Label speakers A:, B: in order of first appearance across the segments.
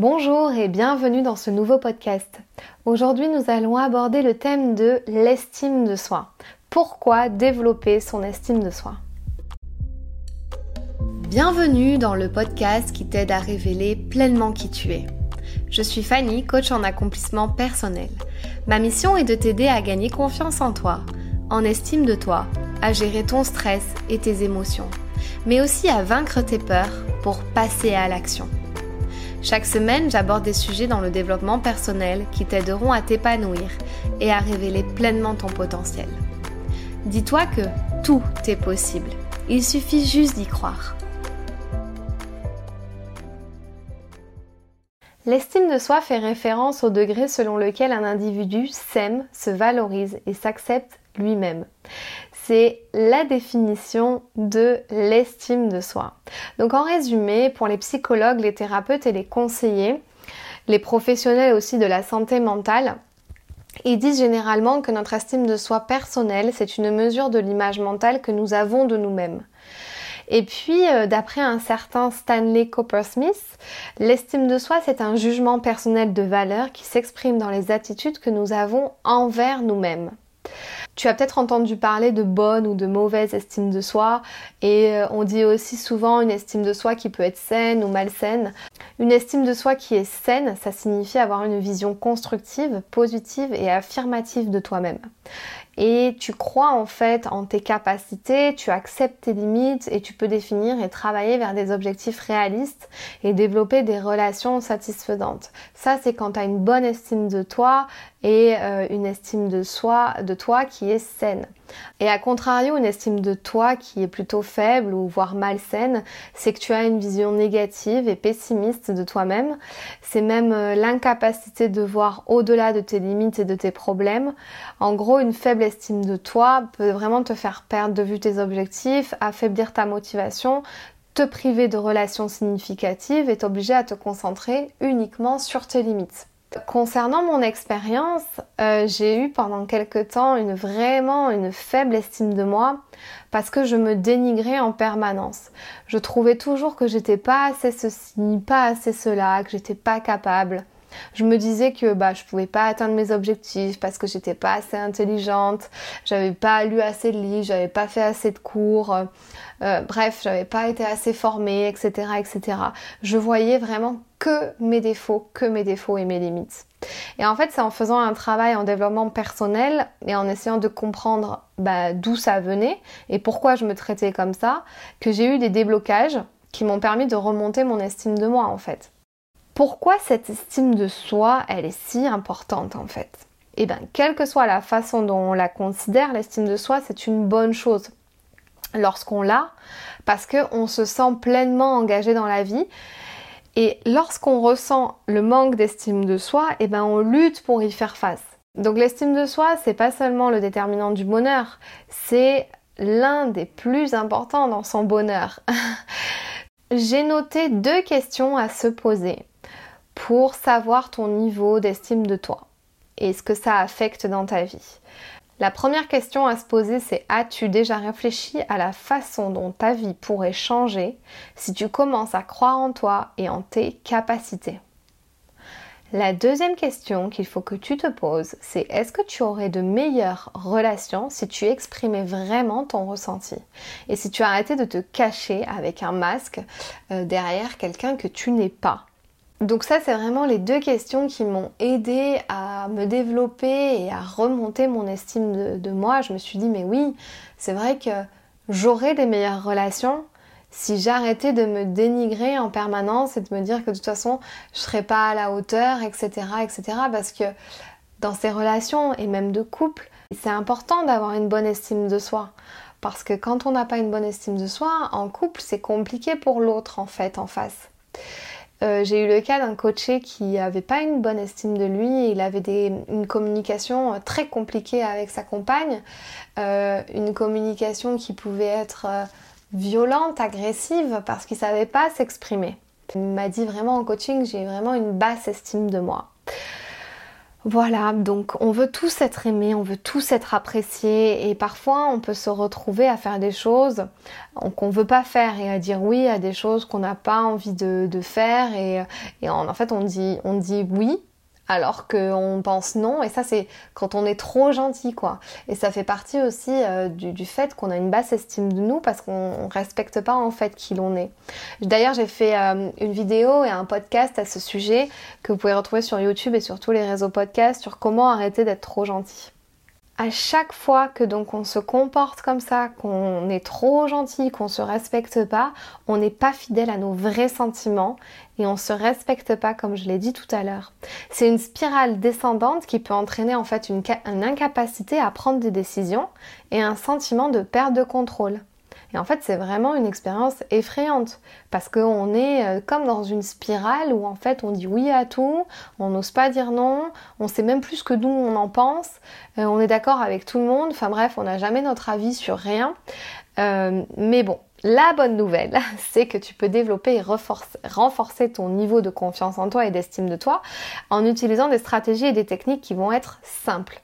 A: Bonjour et bienvenue dans ce nouveau podcast. Aujourd'hui nous allons aborder le thème de l'estime de soi. Pourquoi développer son estime de soi? Bienvenue dans le podcast qui t'aide à révéler pleinement qui tu es. Je suis Fanny, coach en accomplissement personnel. Ma mission est de t'aider à gagner confiance en toi, en estime de toi, à gérer ton stress et tes émotions, mais aussi à vaincre tes peurs pour passer à l'action. Chaque semaine, j'aborde des sujets dans le développement personnel qui t'aideront à t'épanouir et à révéler pleinement ton potentiel. Dis-toi que tout est possible. Il suffit juste d'y croire. L'estime de soi fait référence au degré selon lequel un individu s'aime, se valorise et s'accepte lui-même c'est la définition de l'estime de soi. Donc en résumé, pour les psychologues, les thérapeutes et les conseillers, les professionnels aussi de la santé mentale, ils disent généralement que notre estime de soi personnelle, c'est une mesure de l'image mentale que nous avons de nous-mêmes. Et puis, euh, d'après un certain Stanley Coppersmith, l'estime de soi, c'est un jugement personnel de valeur qui s'exprime dans les attitudes que nous avons envers nous-mêmes. Tu as peut-être entendu parler de bonne ou de mauvaise estime de soi et euh, on dit aussi souvent une estime de soi qui peut être saine ou malsaine. Une estime de soi qui est saine, ça signifie avoir une vision constructive, positive et affirmative de toi-même et tu crois en fait en tes capacités, tu acceptes tes limites et tu peux définir et travailler vers des objectifs réalistes et développer des relations satisfaisantes. Ça c'est quand tu as une bonne estime de toi et euh, une estime de soi, de toi qui est saine. Et à contrario, une estime de toi qui est plutôt faible ou voire malsaine, c'est que tu as une vision négative et pessimiste de toi-même. C'est même euh, l'incapacité de voir au-delà de tes limites et de tes problèmes. En gros, une faible estime de toi peut vraiment te faire perdre de vue tes objectifs, affaiblir ta motivation, te priver de relations significatives et t'obliger à te concentrer uniquement sur tes limites. Concernant mon expérience, euh, j'ai eu pendant quelque temps une vraiment une faible estime de moi parce que je me dénigrais en permanence. Je trouvais toujours que j'étais pas assez ceci, pas assez cela, que j'étais pas capable. Je me disais que bah je pouvais pas atteindre mes objectifs parce que j'étais pas assez intelligente, j'avais pas lu assez de livres, j'avais pas fait assez de cours, euh, bref, j'avais pas été assez formée, etc., etc. Je voyais vraiment que mes défauts, que mes défauts et mes limites. Et en fait, c'est en faisant un travail en développement personnel et en essayant de comprendre bah, d'où ça venait et pourquoi je me traitais comme ça que j'ai eu des déblocages qui m'ont permis de remonter mon estime de moi en fait. Pourquoi cette estime de soi, elle est si importante en fait? Eh bien, quelle que soit la façon dont on la considère, l'estime de soi, c'est une bonne chose lorsqu'on l'a, parce qu'on se sent pleinement engagé dans la vie. Et lorsqu'on ressent le manque d'estime de soi, eh ben on lutte pour y faire face. Donc l'estime de soi, c'est pas seulement le déterminant du bonheur, c'est l'un des plus importants dans son bonheur. J'ai noté deux questions à se poser pour savoir ton niveau d'estime de toi et ce que ça affecte dans ta vie. La première question à se poser, c'est as-tu déjà réfléchi à la façon dont ta vie pourrait changer si tu commences à croire en toi et en tes capacités? La deuxième question qu'il faut que tu te poses, c'est est-ce que tu aurais de meilleures relations si tu exprimais vraiment ton ressenti? Et si tu arrêtais de te cacher avec un masque euh, derrière quelqu'un que tu n'es pas? Donc ça, c'est vraiment les deux questions qui m'ont aidé à me développer et à remonter mon estime de, moi. Je me suis dit, mais oui, c'est vrai que j'aurais des meilleures relations si j'arrêtais de me dénigrer en permanence et de me dire que de toute façon, je serais pas à la hauteur, etc., etc. Parce que dans ces relations et même de couple, c'est important d'avoir une bonne estime de soi. Parce que quand on n'a pas une bonne estime de soi, en couple, c'est compliqué pour l'autre en fait, en face. Euh, j'ai eu le cas d'un coaché qui n'avait pas une bonne estime de lui, il avait une communication euh, très compliquée avec sa compagne, euh, une communication qui pouvait être violente, agressive, parce qu'il ne savait pas s'exprimer. Il m'a dit vraiment en coaching, j'ai vraiment une basse estime de moi. Voilà, donc on veut tous être aimés, on veut tous être appréciés et parfois on peut se retrouver à faire des choses qu'on ne veut pas faire et à dire oui à des choses qu'on n'a pas envie de, faire et, et en, fait on dit oui alors qu'on pense non. Et ça, c'est quand on est trop gentil, quoi. Et ça fait partie aussi euh, du, fait qu'on a une basse estime de nous parce qu'on respecte pas en fait qui l'on est. D'ailleurs, j'ai fait euh, une vidéo et un podcast à ce sujet que vous pouvez retrouver sur YouTube et sur tous les réseaux podcasts sur comment arrêter d'être trop gentil à chaque fois que donc on se comporte comme ça, qu'on est trop gentil, qu'on se respecte pas, on n'est pas fidèle à nos vrais sentiments et on se respecte pas comme je l'ai dit tout à l'heure. C'est une spirale descendante qui peut entraîner en fait une, une incapacité à prendre des décisions et un sentiment de perte de contrôle. Et en fait, c'est vraiment une expérience effrayante parce qu'on est euh, comme dans une spirale où en fait on dit oui à tout, on n'ose pas dire non, on sait même plus que d'où on en pense, euh, on est d'accord avec tout le monde, enfin bref, on n'a jamais notre avis sur rien. Euh, mais bon, la bonne nouvelle, c'est que tu peux développer et renforcer ton niveau de confiance en toi et d'estime de toi en utilisant des stratégies et des techniques qui vont être simples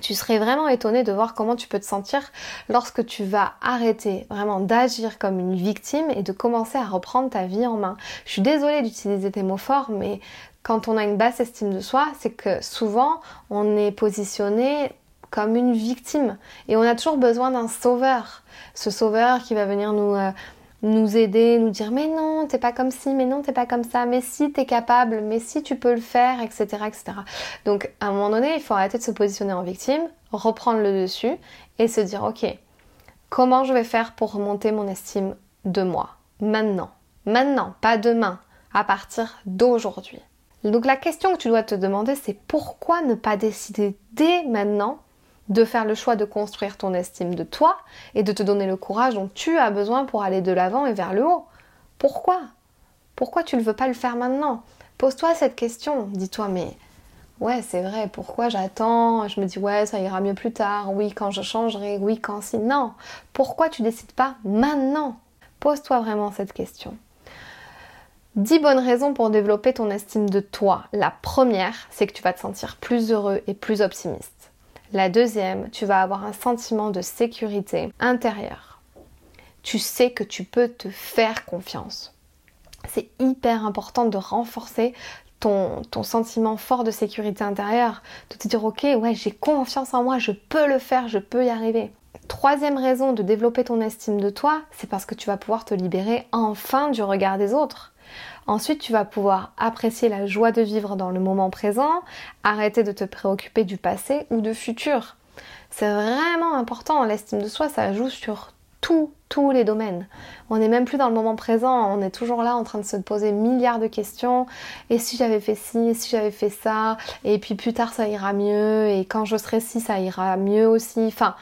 A: tu serais vraiment étonné de voir comment tu peux te sentir lorsque tu vas arrêter vraiment d'agir comme une victime et de commencer à reprendre ta vie en main. Je suis désolée d'utiliser des mots forts, mais quand on a une basse estime de soi, c'est que souvent on est positionné comme une victime et on a toujours besoin d'un sauveur. Ce sauveur qui va venir nous... Euh, nous aider, nous dire mais non, t'es pas comme ci, mais non, t'es pas comme ça, mais si t'es capable, mais si tu peux le faire, etc.. Donc à un moment donné, il faut arrêter de se positionner en victime, reprendre le dessus et se dire ok, comment je vais faire pour remonter mon estime de moi? Maintenant, maintenant, pas demain, à partir d'aujourd'hui. Donc la question que tu dois te demander, c'est pourquoi ne pas décider dès maintenant de faire le choix de construire ton estime de toi et de te donner le courage dont tu as besoin pour aller de l'avant et vers le haut. Pourquoi? Pourquoi tu ne veux pas le faire maintenant? Pose-toi cette question. Dis-toi, mais ouais, c'est vrai, pourquoi j'attends? Je me dis, ouais, ça ira mieux plus tard. Oui, quand je changerai. Oui, quand si. Non. Pourquoi tu décides pas maintenant? Pose-toi vraiment cette question. Dix bonnes raisons pour développer ton estime de toi. La première, c'est que tu vas te sentir plus heureux et plus optimiste. La deuxième, tu vas avoir un sentiment de sécurité intérieure. Tu sais que tu peux te faire confiance. C'est hyper important de renforcer ton, ton, sentiment fort de sécurité intérieure, de te dire ok, ouais, j'ai confiance en moi, je peux le faire, je peux y arriver. Troisième raison de développer ton estime de toi, c'est parce que tu vas pouvoir te libérer enfin du regard des autres. Ensuite, tu vas pouvoir apprécier la joie de vivre dans le moment présent, arrêter de te préoccuper du passé ou du futur. C'est vraiment important, l'estime de soi, ça joue sur tous, tous les domaines. On n'est même plus dans le moment présent, on est toujours là en train de se poser milliards de questions. Et si j'avais fait ci, et si j'avais fait ça, et puis plus tard ça ira mieux, et quand je serai ci, ça ira mieux aussi. Enfin,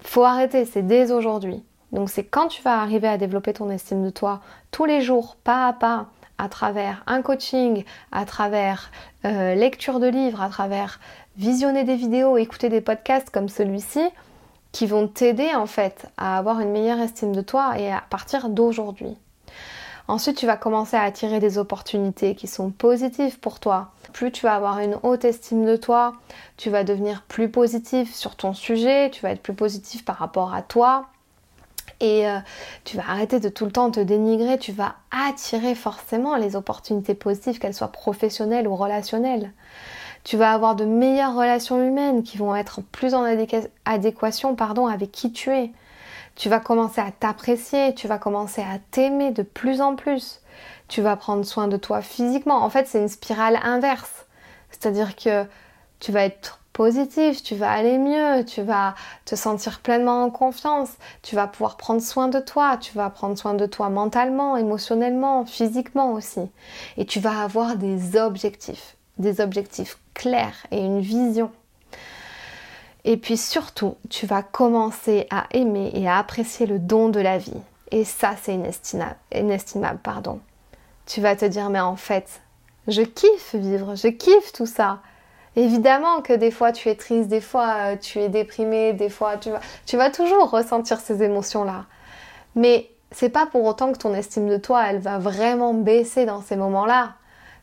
A: faut arrêter, c'est dès aujourd'hui. Donc c'est quand tu vas arriver à développer ton estime de toi tous les jours, pas à pas, à travers un coaching, à travers euh, lecture de livres, à travers visionner des vidéos, écouter des podcasts comme celui-ci, qui vont t'aider en fait à avoir une meilleure estime de toi et à partir d'aujourd'hui. Ensuite, tu vas commencer à attirer des opportunités qui sont positives pour toi. Plus tu vas avoir une haute estime de toi, tu vas devenir plus positif sur ton sujet, tu vas être plus positif par rapport à toi, euh, tu vas arrêter de tout le temps te dénigrer, tu vas attirer forcément les opportunités positives, qu'elles soient professionnelles ou relationnelles. Tu vas avoir de meilleures relations humaines qui vont être plus en adéquation pardon, avec qui tu es. Tu vas commencer à t'apprécier, tu vas commencer à t'aimer de plus en plus. Tu vas prendre soin de toi physiquement. En fait, c'est une spirale inverse. C'est-à-dire que tu vas être positif, tu vas aller mieux, tu vas te sentir pleinement en confiance, tu vas pouvoir prendre soin de toi, tu vas prendre soin de toi mentalement, émotionnellement, physiquement aussi. Et tu vas avoir des objectifs, des objectifs clairs et une vision. Et puis surtout, tu vas commencer à aimer et à apprécier le don de la vie. Et ça, c'est inestimable, inestimable, pardon. Tu vas te dire, mais en fait, je kiffe vivre, je kiffe tout ça. Évidemment que des fois tu es triste, des fois euh, tu es déprimé, des fois tu vas, toujours ressentir ces émotions-là. Mais c'est pas pour autant que ton estime de toi, elle va vraiment baisser dans ces moments-là.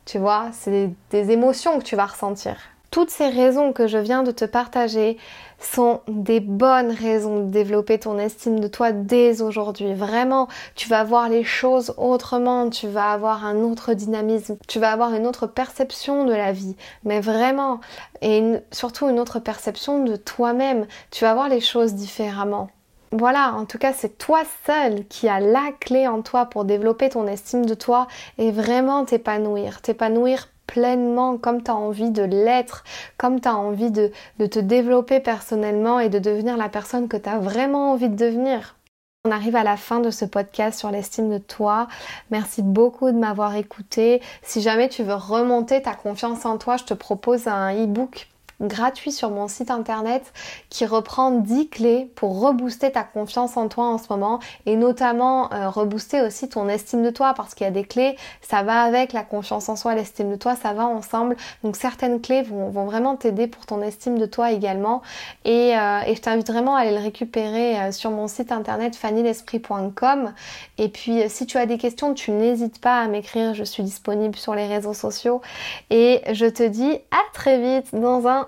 A: Tu vois, c'est des émotions que tu vas ressentir. Toutes ces raisons que je viens de te partager sont des bonnes raisons de développer ton estime de toi dès aujourd'hui. Vraiment, tu vas voir les choses autrement, tu vas avoir un autre dynamisme, tu vas avoir une autre perception de la vie, mais vraiment, et surtout une autre perception de toi-même. Tu vas voir les choses différemment. Voilà, en tout cas, c'est toi seul qui as la clé en toi pour développer ton estime de toi et vraiment t'épanouir. T'épanouir pleinement comme tu as envie de l'être, comme tu as envie de, te développer personnellement et de devenir la personne que tu as vraiment envie de devenir. On arrive à la fin de ce podcast sur l'estime de toi. Merci beaucoup de m'avoir écouté. Si jamais tu veux remonter ta confiance en toi, je te propose un e-book gratuit sur mon site internet qui reprend 10 clés pour rebooster ta confiance en toi en ce moment et notamment euh, rebooster aussi ton estime de toi parce qu'il y a des clés, ça va avec la confiance en soi, l'estime de toi, ça va ensemble. Donc certaines clés vont, vraiment t'aider pour ton estime de toi également. Et, euh, je t'invite vraiment à aller le récupérer euh, sur mon site internet fannylesprit.com et puis si tu as des questions, tu n'hésites pas à m'écrire, je suis disponible sur les réseaux sociaux. Et je te dis à très vite dans un